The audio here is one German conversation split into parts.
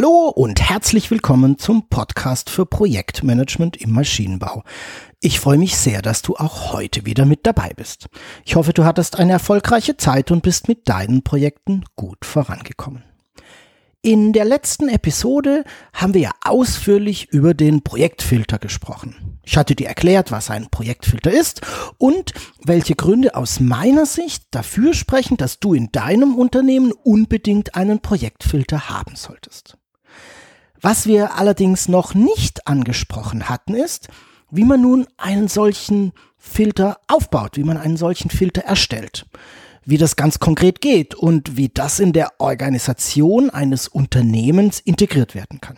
Hallo und herzlich willkommen zum Podcast für Projektmanagement im Maschinenbau. Ich freue mich sehr, dass du auch heute wieder mit dabei bist. Ich hoffe, du hattest eine erfolgreiche Zeit und bist mit deinen Projekten gut vorangekommen. In der letzten Episode haben wir ja ausführlich über den Projektfilter gesprochen. Ich hatte dir erklärt, was ein Projektfilter ist und welche Gründe aus meiner Sicht dafür sprechen, dass du in deinem Unternehmen unbedingt einen Projektfilter haben solltest. Was wir allerdings noch nicht angesprochen hatten, ist, wie man nun einen solchen Filter aufbaut, wie man einen solchen Filter erstellt, wie das ganz konkret geht und wie das in der Organisation eines Unternehmens integriert werden kann.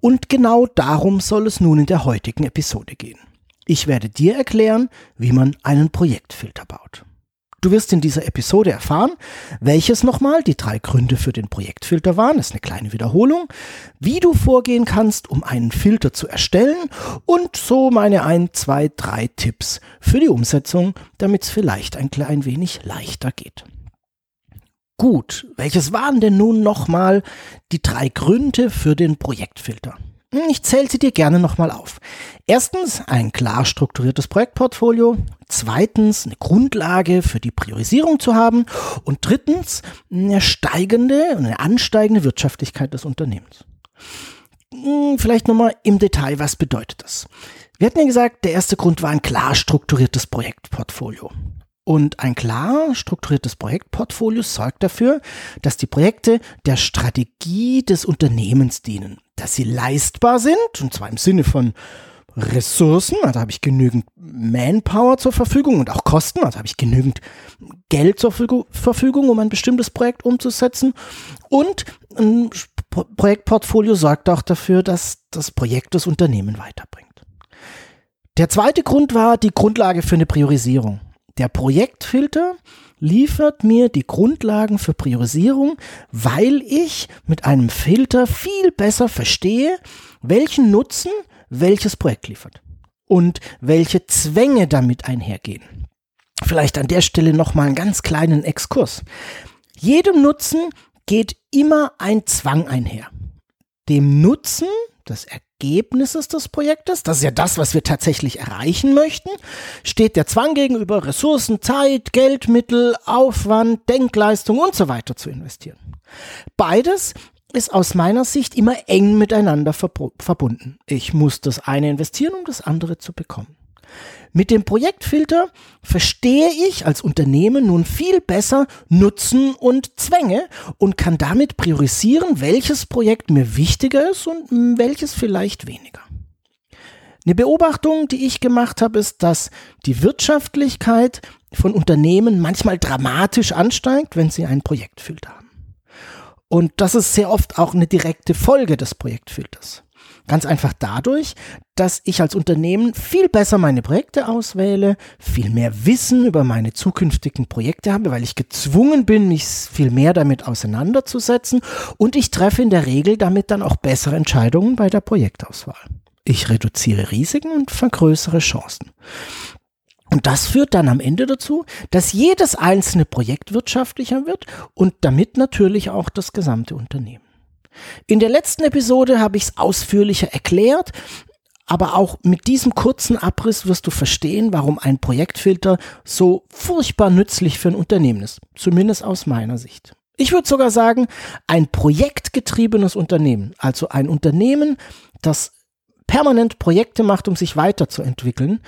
Und genau darum soll es nun in der heutigen Episode gehen. Ich werde dir erklären, wie man einen Projektfilter baut. Du wirst in dieser Episode erfahren, welches nochmal die drei Gründe für den Projektfilter waren, das ist eine kleine Wiederholung, wie du vorgehen kannst, um einen Filter zu erstellen und so meine ein, zwei, drei Tipps für die Umsetzung, damit es vielleicht ein klein wenig leichter geht. Gut, welches waren denn nun nochmal die drei Gründe für den Projektfilter? Hm, ich zähle sie dir gerne nochmal auf. Erstens ein klar strukturiertes Projektportfolio. Zweitens eine Grundlage für die Priorisierung zu haben. Und drittens eine steigende, eine ansteigende Wirtschaftlichkeit des Unternehmens. Hm, vielleicht nochmal im Detail, was bedeutet das? Wir hatten ja gesagt, der erste Grund war ein klar strukturiertes Projektportfolio. Und ein klar strukturiertes Projektportfolio sorgt dafür, dass die Projekte der Strategie des Unternehmens dienen, dass sie leistbar sind, und zwar im Sinne von Ressourcen, also habe ich genügend Manpower zur Verfügung und auch Kosten, also habe ich genügend Geld zur Verfügung, um ein bestimmtes Projekt umzusetzen. Und ein Projektportfolio sorgt auch dafür, dass das Projekt das Unternehmen weiterbringt. Der zweite Grund war die Grundlage für eine Priorisierung. Der Projektfilter liefert mir die Grundlagen für Priorisierung, weil ich mit einem Filter viel besser verstehe, welchen Nutzen welches Projekt liefert und welche Zwänge damit einhergehen. Vielleicht an der Stelle nochmal einen ganz kleinen Exkurs. Jedem Nutzen geht immer ein Zwang einher. Dem Nutzen des Ergebnisses des Projektes, das ist ja das, was wir tatsächlich erreichen möchten, steht der Zwang gegenüber, Ressourcen, Zeit, Geldmittel, Aufwand, Denkleistung und so weiter zu investieren. Beides ist aus meiner Sicht immer eng miteinander verbunden. Ich muss das eine investieren, um das andere zu bekommen. Mit dem Projektfilter verstehe ich als Unternehmen nun viel besser Nutzen und Zwänge und kann damit priorisieren, welches Projekt mir wichtiger ist und welches vielleicht weniger. Eine Beobachtung, die ich gemacht habe, ist, dass die Wirtschaftlichkeit von Unternehmen manchmal dramatisch ansteigt, wenn sie einen Projektfilter haben. Und das ist sehr oft auch eine direkte Folge des Projektfilters. Ganz einfach dadurch, dass ich als Unternehmen viel besser meine Projekte auswähle, viel mehr Wissen über meine zukünftigen Projekte habe, weil ich gezwungen bin, mich viel mehr damit auseinanderzusetzen und ich treffe in der Regel damit dann auch bessere Entscheidungen bei der Projektauswahl. Ich reduziere Risiken und vergrößere Chancen. Und das führt dann am Ende dazu, dass jedes einzelne Projekt wirtschaftlicher wird und damit natürlich auch das gesamte Unternehmen. In der letzten Episode habe ich es ausführlicher erklärt, aber auch mit diesem kurzen Abriss wirst du verstehen, warum ein Projektfilter so furchtbar nützlich für ein Unternehmen ist, zumindest aus meiner Sicht. Ich würde sogar sagen, ein projektgetriebenes Unternehmen, also ein Unternehmen, das permanent Projekte macht, um sich weiterzuentwickeln,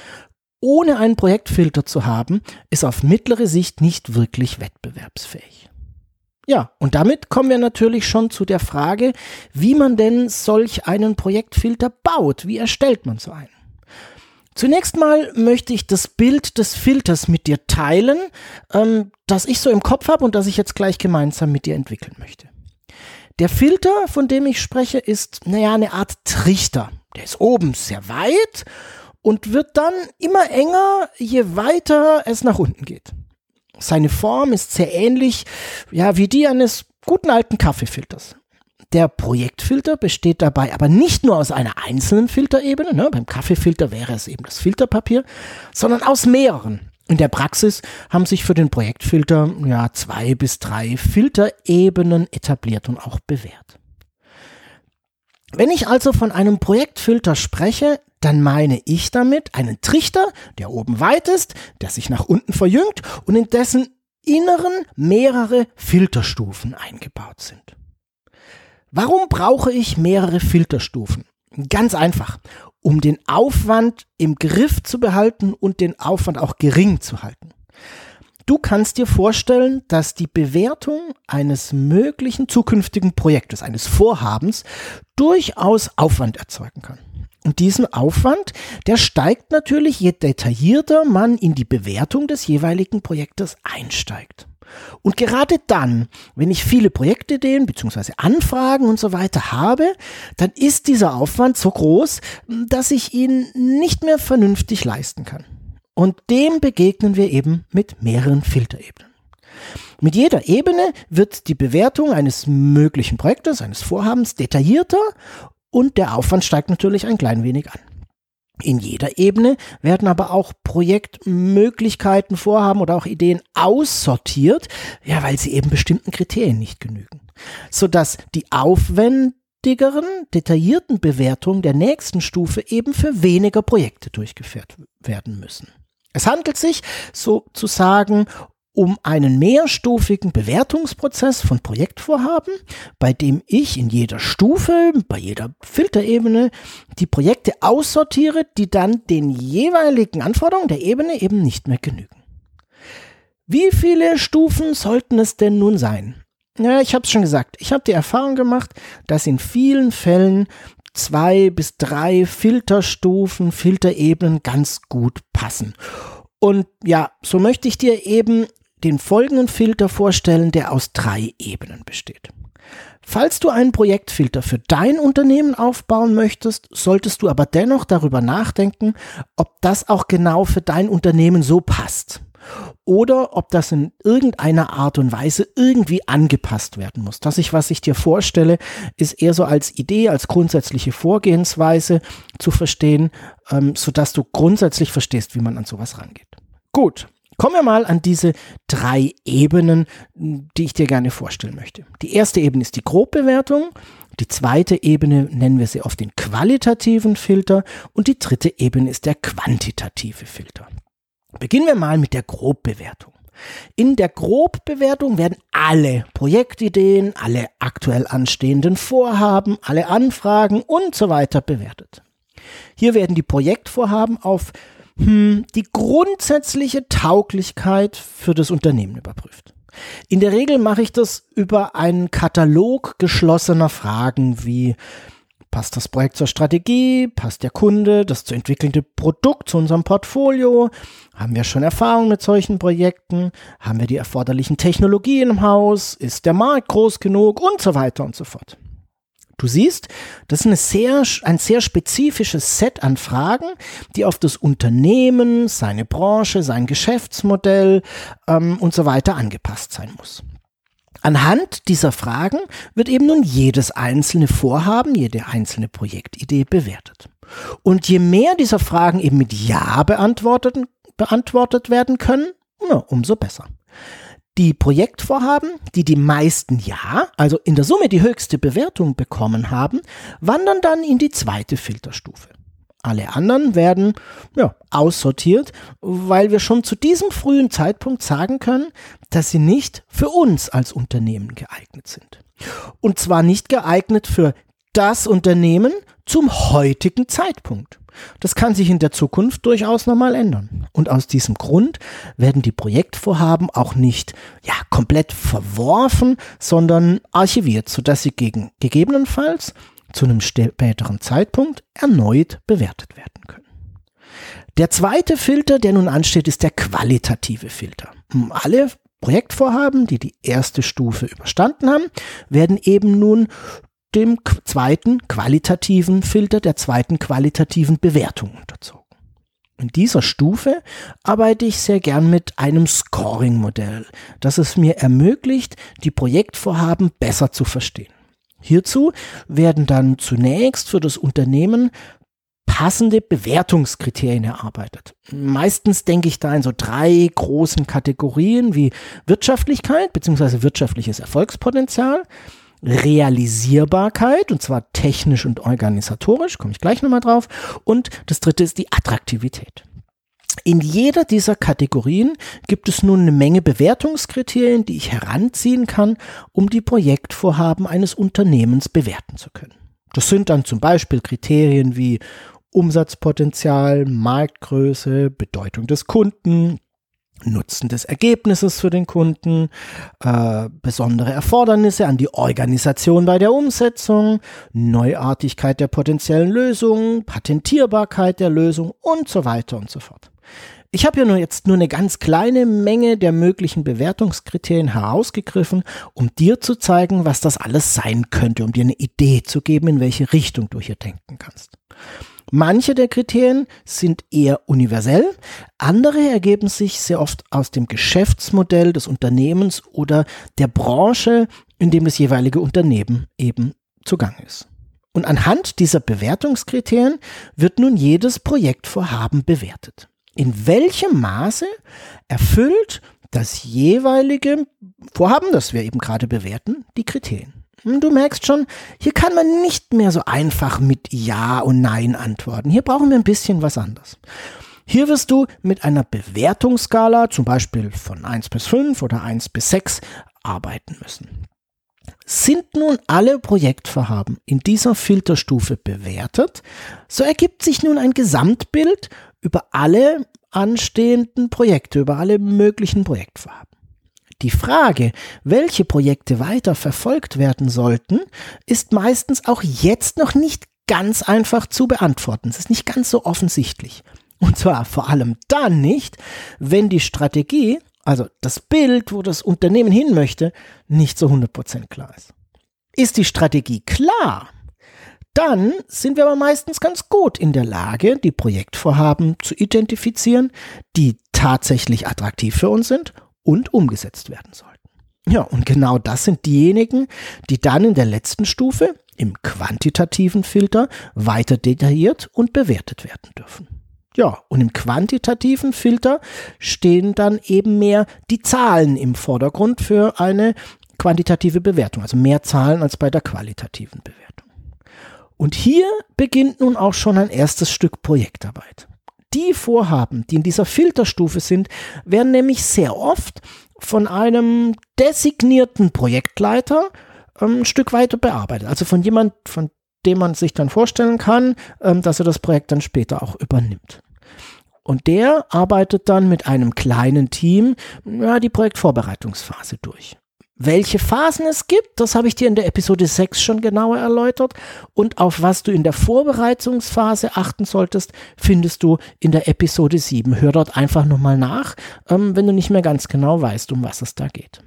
ohne einen Projektfilter zu haben, ist auf mittlere Sicht nicht wirklich wettbewerbsfähig. Ja, und damit kommen wir natürlich schon zu der Frage, wie man denn solch einen Projektfilter baut. Wie erstellt man so einen? Zunächst mal möchte ich das Bild des Filters mit dir teilen, ähm, das ich so im Kopf habe und das ich jetzt gleich gemeinsam mit dir entwickeln möchte. Der Filter, von dem ich spreche, ist, naja, eine Art Trichter. Der ist oben sehr weit und wird dann immer enger, je weiter es nach unten geht. Seine Form ist sehr ähnlich, ja, wie die eines guten alten Kaffeefilters. Der Projektfilter besteht dabei aber nicht nur aus einer einzelnen Filterebene, ne, beim Kaffeefilter wäre es eben das Filterpapier, sondern aus mehreren. In der Praxis haben sich für den Projektfilter ja zwei bis drei Filterebenen etabliert und auch bewährt. Wenn ich also von einem Projektfilter spreche, dann meine ich damit einen Trichter, der oben weit ist, der sich nach unten verjüngt und in dessen Inneren mehrere Filterstufen eingebaut sind. Warum brauche ich mehrere Filterstufen? Ganz einfach, um den Aufwand im Griff zu behalten und den Aufwand auch gering zu halten. Du kannst dir vorstellen, dass die Bewertung eines möglichen zukünftigen Projektes, eines Vorhabens, durchaus Aufwand erzeugen kann. Und diesen Aufwand, der steigt natürlich, je detaillierter man in die Bewertung des jeweiligen Projektes einsteigt. Und gerade dann, wenn ich viele Projektideen bzw. Anfragen und so weiter habe, dann ist dieser Aufwand so groß, dass ich ihn nicht mehr vernünftig leisten kann. Und dem begegnen wir eben mit mehreren Filterebenen. Mit jeder Ebene wird die Bewertung eines möglichen Projektes, eines Vorhabens detaillierter und der Aufwand steigt natürlich ein klein wenig an. In jeder Ebene werden aber auch Projektmöglichkeiten, Vorhaben oder auch Ideen aussortiert, ja, weil sie eben bestimmten Kriterien nicht genügen. Sodass die aufwendigeren, detaillierten Bewertungen der nächsten Stufe eben für weniger Projekte durchgeführt werden müssen. Es handelt sich sozusagen um einen mehrstufigen Bewertungsprozess von Projektvorhaben, bei dem ich in jeder Stufe, bei jeder Filterebene die Projekte aussortiere, die dann den jeweiligen Anforderungen der Ebene eben nicht mehr genügen. Wie viele Stufen sollten es denn nun sein? Ja, ich habe es schon gesagt. Ich habe die Erfahrung gemacht, dass in vielen Fällen zwei bis drei Filterstufen, Filterebenen ganz gut passen. Und ja, so möchte ich dir eben den folgenden Filter vorstellen, der aus drei Ebenen besteht. Falls du einen Projektfilter für dein Unternehmen aufbauen möchtest, solltest du aber dennoch darüber nachdenken, ob das auch genau für dein Unternehmen so passt. Oder ob das in irgendeiner Art und Weise irgendwie angepasst werden muss. Das, ich, was ich dir vorstelle, ist eher so als Idee, als grundsätzliche Vorgehensweise zu verstehen, ähm, sodass du grundsätzlich verstehst, wie man an sowas rangeht. Gut, Kommen wir mal an diese drei Ebenen, die ich dir gerne vorstellen möchte. Die erste Ebene ist die Grobbewertung, die zweite Ebene nennen wir sie auf den qualitativen Filter und die dritte Ebene ist der quantitative Filter. Beginnen wir mal mit der Grobbewertung. In der Grobbewertung werden alle Projektideen, alle aktuell anstehenden Vorhaben, alle Anfragen und so weiter bewertet. Hier werden die Projektvorhaben auf hm, die grundsätzliche Tauglichkeit für das Unternehmen überprüft. In der Regel mache ich das über einen Katalog geschlossener Fragen wie passt das Projekt zur Strategie, passt der Kunde, das zu entwickelnde Produkt zu unserem Portfolio, haben wir schon Erfahrung mit solchen Projekten, haben wir die erforderlichen Technologien im Haus, ist der Markt groß genug? Und so weiter und so fort. Du siehst, das ist sehr, ein sehr spezifisches Set an Fragen, die auf das Unternehmen, seine Branche, sein Geschäftsmodell ähm, und so weiter angepasst sein muss. Anhand dieser Fragen wird eben nun jedes einzelne Vorhaben, jede einzelne Projektidee bewertet. Und je mehr dieser Fragen eben mit Ja beantwortet, beantwortet werden können, ja, umso besser. Die Projektvorhaben, die die meisten Ja, also in der Summe die höchste Bewertung bekommen haben, wandern dann in die zweite Filterstufe. Alle anderen werden ja, aussortiert, weil wir schon zu diesem frühen Zeitpunkt sagen können, dass sie nicht für uns als Unternehmen geeignet sind. Und zwar nicht geeignet für das Unternehmen zum heutigen Zeitpunkt. Das kann sich in der Zukunft durchaus nochmal ändern. Und aus diesem Grund werden die Projektvorhaben auch nicht ja, komplett verworfen, sondern archiviert, sodass sie gegen, gegebenenfalls zu einem späteren Zeitpunkt erneut bewertet werden können. Der zweite Filter, der nun ansteht, ist der qualitative Filter. Alle Projektvorhaben, die die erste Stufe überstanden haben, werden eben nun dem zweiten qualitativen Filter, der zweiten qualitativen Bewertung unterzogen. In dieser Stufe arbeite ich sehr gern mit einem Scoring-Modell, das es mir ermöglicht, die Projektvorhaben besser zu verstehen. Hierzu werden dann zunächst für das Unternehmen passende Bewertungskriterien erarbeitet. Meistens denke ich da in so drei großen Kategorien wie Wirtschaftlichkeit bzw. wirtschaftliches Erfolgspotenzial, Realisierbarkeit, und zwar technisch und organisatorisch, komme ich gleich nochmal drauf. Und das dritte ist die Attraktivität. In jeder dieser Kategorien gibt es nun eine Menge Bewertungskriterien, die ich heranziehen kann, um die Projektvorhaben eines Unternehmens bewerten zu können. Das sind dann zum Beispiel Kriterien wie Umsatzpotenzial, Marktgröße, Bedeutung des Kunden, Nutzen des Ergebnisses für den Kunden, äh, besondere Erfordernisse an die Organisation bei der Umsetzung, Neuartigkeit der potenziellen Lösung, Patentierbarkeit der Lösung und so weiter und so fort. Ich habe hier nur jetzt nur eine ganz kleine Menge der möglichen Bewertungskriterien herausgegriffen, um dir zu zeigen, was das alles sein könnte, um dir eine Idee zu geben, in welche Richtung du hier denken kannst. Manche der Kriterien sind eher universell, andere ergeben sich sehr oft aus dem Geschäftsmodell des Unternehmens oder der Branche, in dem das jeweilige Unternehmen eben zugange ist. Und anhand dieser Bewertungskriterien wird nun jedes Projektvorhaben bewertet. In welchem Maße erfüllt das jeweilige Vorhaben, das wir eben gerade bewerten, die Kriterien? Hm, du merkst schon, hier kann man nicht mehr so einfach mit Ja und Nein antworten. Hier brauchen wir ein bisschen was anderes. Hier wirst du mit einer Bewertungsskala, zum Beispiel von 1 bis 5 oder 1 bis 6, arbeiten müssen. Sind nun alle Projektvorhaben in dieser Filterstufe bewertet, so ergibt sich nun ein Gesamtbild über alle anstehenden Projekte, über alle möglichen Projektvorhaben. Die Frage, welche Projekte weiter verfolgt werden sollten, ist meistens auch jetzt noch nicht ganz einfach zu beantworten. Es ist nicht ganz so offensichtlich. Und zwar vor allem dann nicht, wenn die Strategie, also das Bild, wo das Unternehmen hin möchte, nicht so 100% klar ist. Ist die Strategie klar, dann sind wir aber meistens ganz gut in der Lage, die Projektvorhaben zu identifizieren, die tatsächlich attraktiv für uns sind und umgesetzt werden sollten. Ja, und genau das sind diejenigen, die dann in der letzten Stufe, im quantitativen Filter, weiter detailliert und bewertet werden dürfen. Ja, und im quantitativen Filter stehen dann eben mehr die Zahlen im Vordergrund für eine quantitative Bewertung, also mehr Zahlen als bei der qualitativen Bewertung. Und hier beginnt nun auch schon ein erstes Stück Projektarbeit die Vorhaben, die in dieser Filterstufe sind, werden nämlich sehr oft von einem designierten Projektleiter ähm, ein Stück weiter bearbeitet. Also von jemand, von dem man sich dann vorstellen kann, ähm, dass er das Projekt dann später auch übernimmt. Und der arbeitet dann mit einem kleinen Team ja, die Projektvorbereitungsphase durch. Welche Phasen es gibt, das habe ich dir in der Episode 6 schon genauer erläutert. Und auf was du in der Vorbereitungsphase achten solltest, findest du in der Episode 7. Hör dort einfach nochmal nach, ähm, wenn du nicht mehr ganz genau weißt, um was es da geht.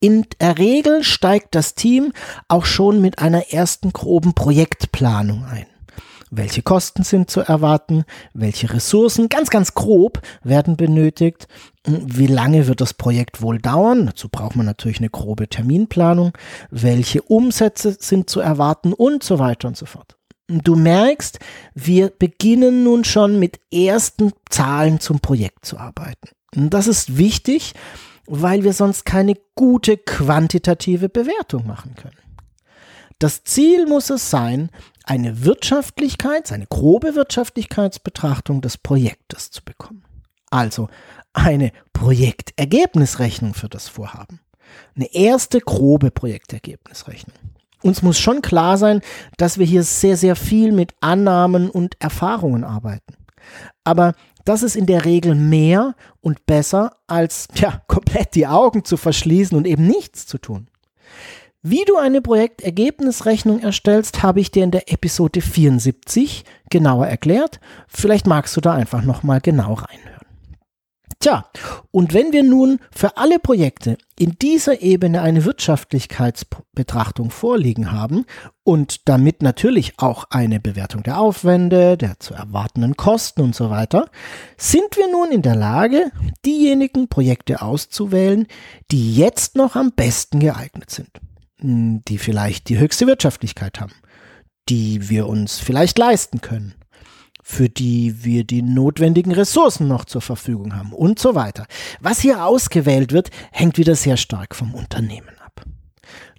In der Regel steigt das Team auch schon mit einer ersten groben Projektplanung ein. Welche Kosten sind zu erwarten? Welche Ressourcen, ganz, ganz grob, werden benötigt? Wie lange wird das Projekt wohl dauern? Dazu braucht man natürlich eine grobe Terminplanung. Welche Umsätze sind zu erwarten? Und so weiter und so fort. Du merkst, wir beginnen nun schon mit ersten Zahlen zum Projekt zu arbeiten. Und das ist wichtig, weil wir sonst keine gute quantitative Bewertung machen können. Das Ziel muss es sein, eine Wirtschaftlichkeit, eine grobe Wirtschaftlichkeitsbetrachtung des Projektes zu bekommen. Also eine Projektergebnisrechnung für das Vorhaben. Eine erste grobe Projektergebnisrechnung. Uns muss schon klar sein, dass wir hier sehr, sehr viel mit Annahmen und Erfahrungen arbeiten. Aber das ist in der Regel mehr und besser, als ja, komplett die Augen zu verschließen und eben nichts zu tun. Wie du eine Projektergebnisrechnung erstellst, habe ich dir in der Episode 74 genauer erklärt. Vielleicht magst du da einfach nochmal genau reinhören. Tja, und wenn wir nun für alle Projekte in dieser Ebene eine Wirtschaftlichkeitsbetrachtung vorliegen haben und damit natürlich auch eine Bewertung der Aufwände, der zu erwartenden Kosten und so weiter, sind wir nun in der Lage, diejenigen Projekte auszuwählen, die jetzt noch am besten geeignet sind, die vielleicht die höchste Wirtschaftlichkeit haben, die wir uns vielleicht leisten können für die wir die notwendigen Ressourcen noch zur Verfügung haben und so weiter. Was hier ausgewählt wird, hängt wieder sehr stark vom Unternehmen ab.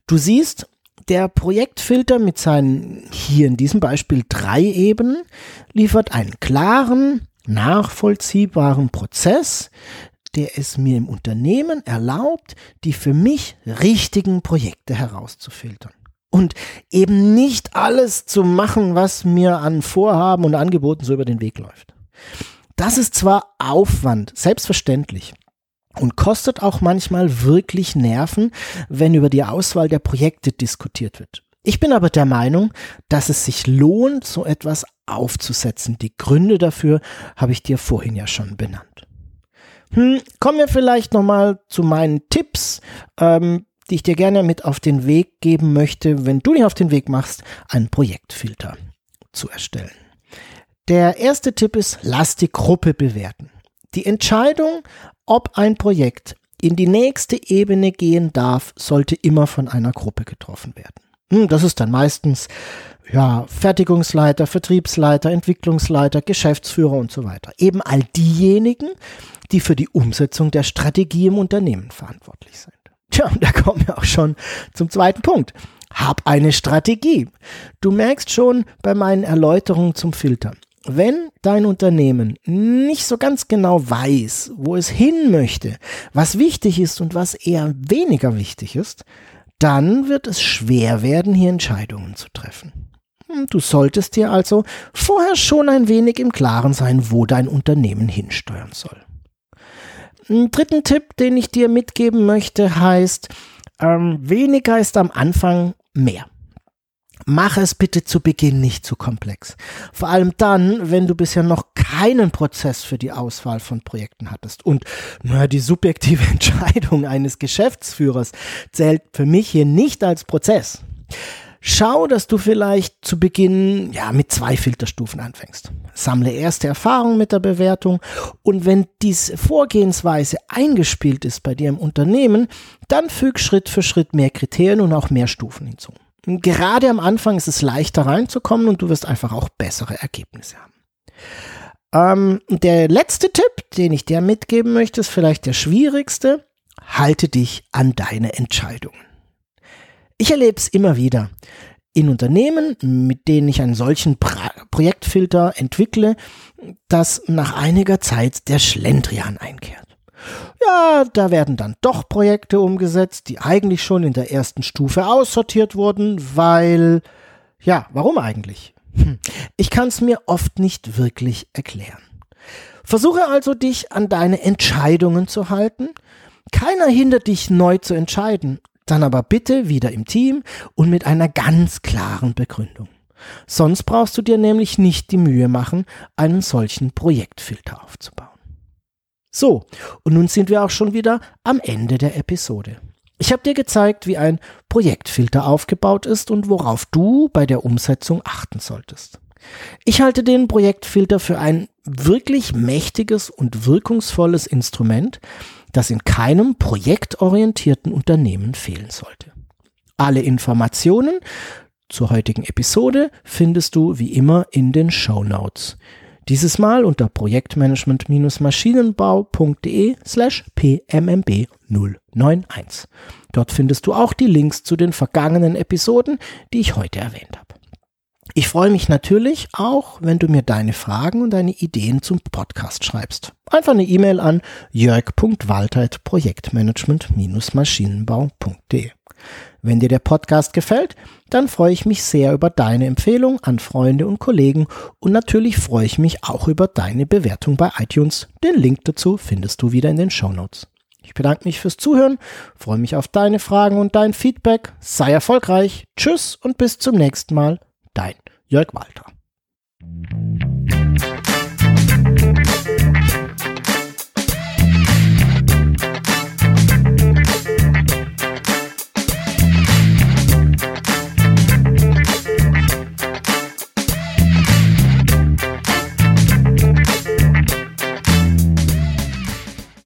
Du siehst, der Projektfilter mit seinen hier in diesem Beispiel drei Ebenen liefert einen klaren, nachvollziehbaren Prozess, der es mir im Unternehmen erlaubt, die für mich richtigen Projekte herauszufiltern und eben nicht alles zu machen, was mir an Vorhaben und Angeboten so über den Weg läuft. Das ist zwar Aufwand, selbstverständlich, und kostet auch manchmal wirklich Nerven, wenn über die Auswahl der Projekte diskutiert wird. Ich bin aber der Meinung, dass es sich lohnt, so etwas aufzusetzen. Die Gründe dafür habe ich dir vorhin ja schon benannt. Hm, kommen wir vielleicht nochmal zu meinen Tipps. Ähm, die ich dir gerne mit auf den Weg geben möchte, wenn du dich auf den Weg machst, einen Projektfilter zu erstellen. Der erste Tipp ist, lass die Gruppe bewerten. Die Entscheidung, ob ein Projekt in die nächste Ebene gehen darf, sollte immer von einer Gruppe getroffen werden. Hm, das ist dann meistens ja, Fertigungsleiter, Vertriebsleiter, Entwicklungsleiter, Geschäftsführer und so weiter. Eben all diejenigen, die für die Umsetzung der Strategie im Unternehmen verantwortlich sind. Tja, da kommen wir auch schon zum zweiten Punkt. Hab eine Strategie. Du merkst schon bei meinen Erläuterungen zum Filter. Wenn dein Unternehmen nicht so ganz genau weiß, wo es hin möchte, was wichtig ist und was eher weniger wichtig ist, dann wird es schwer werden, hier Entscheidungen zu treffen. Hm, du solltest dir also vorher schon ein wenig im Klaren sein, wo dein Unternehmen hinsteuern soll. Einen dritten Tipp, den ich dir mitgeben möchte, heißt, ähm, weniger ist am Anfang mehr. Mach es bitte zu Beginn nicht zu komplex. Vor allem dann, wenn du bisher noch keinen Prozess für die Auswahl von Projekten hattest. Und naja, die subjektive Entscheidung eines Geschäftsführers zählt für mich hier nicht als Prozess. Schau, dass du vielleicht zu Beginn ja mit zwei Filterstufen anfängst. Sammle erste Erfahrungen mit der Bewertung und wenn diese Vorgehensweise eingespielt ist bei dir im Unternehmen, dann füg Schritt für Schritt mehr Kriterien und auch mehr Stufen hinzu. Gerade am Anfang ist es leichter reinzukommen und du wirst einfach auch bessere Ergebnisse haben. Ähm, der letzte Tipp, den ich dir mitgeben möchte, ist vielleicht der schwierigste. Halte dich an deine Entscheidungen. Ich erlebe es immer wieder in Unternehmen, mit denen ich einen solchen pra Projektfilter entwickle, dass nach einiger Zeit der Schlendrian einkehrt. Ja, da werden dann doch Projekte umgesetzt, die eigentlich schon in der ersten Stufe aussortiert wurden, weil, ja, warum eigentlich? Hm. Ich kann es mir oft nicht wirklich erklären. Versuche also dich an deine Entscheidungen zu halten. Keiner hindert dich neu zu entscheiden, dann aber bitte wieder im Team und mit einer ganz klaren Begründung. Sonst brauchst du dir nämlich nicht die Mühe machen, einen solchen Projektfilter aufzubauen. So, und nun sind wir auch schon wieder am Ende der Episode. Ich habe dir gezeigt, wie ein Projektfilter aufgebaut ist und worauf du bei der Umsetzung achten solltest. Ich halte den Projektfilter für ein wirklich mächtiges und wirkungsvolles Instrument, das in keinem projektorientierten Unternehmen fehlen sollte. Alle Informationen zur heutigen Episode findest du wie immer in den Show Notes. Dieses Mal unter projektmanagement-maschinenbau.de slash pmmb 091. Dort findest du auch die Links zu den vergangenen Episoden, die ich heute erwähnt habe. Ich freue mich natürlich auch, wenn du mir deine Fragen und deine Ideen zum Podcast schreibst. Einfach eine E-Mail an jörg.waltheit-projektmanagement-maschinenbau.de. Wenn dir der Podcast gefällt, dann freue ich mich sehr über deine Empfehlung an Freunde und Kollegen und natürlich freue ich mich auch über deine Bewertung bei iTunes. Den Link dazu findest du wieder in den Show Notes. Ich bedanke mich fürs Zuhören, freue mich auf deine Fragen und dein Feedback. Sei erfolgreich. Tschüss und bis zum nächsten Mal. Dein Jörg Walter.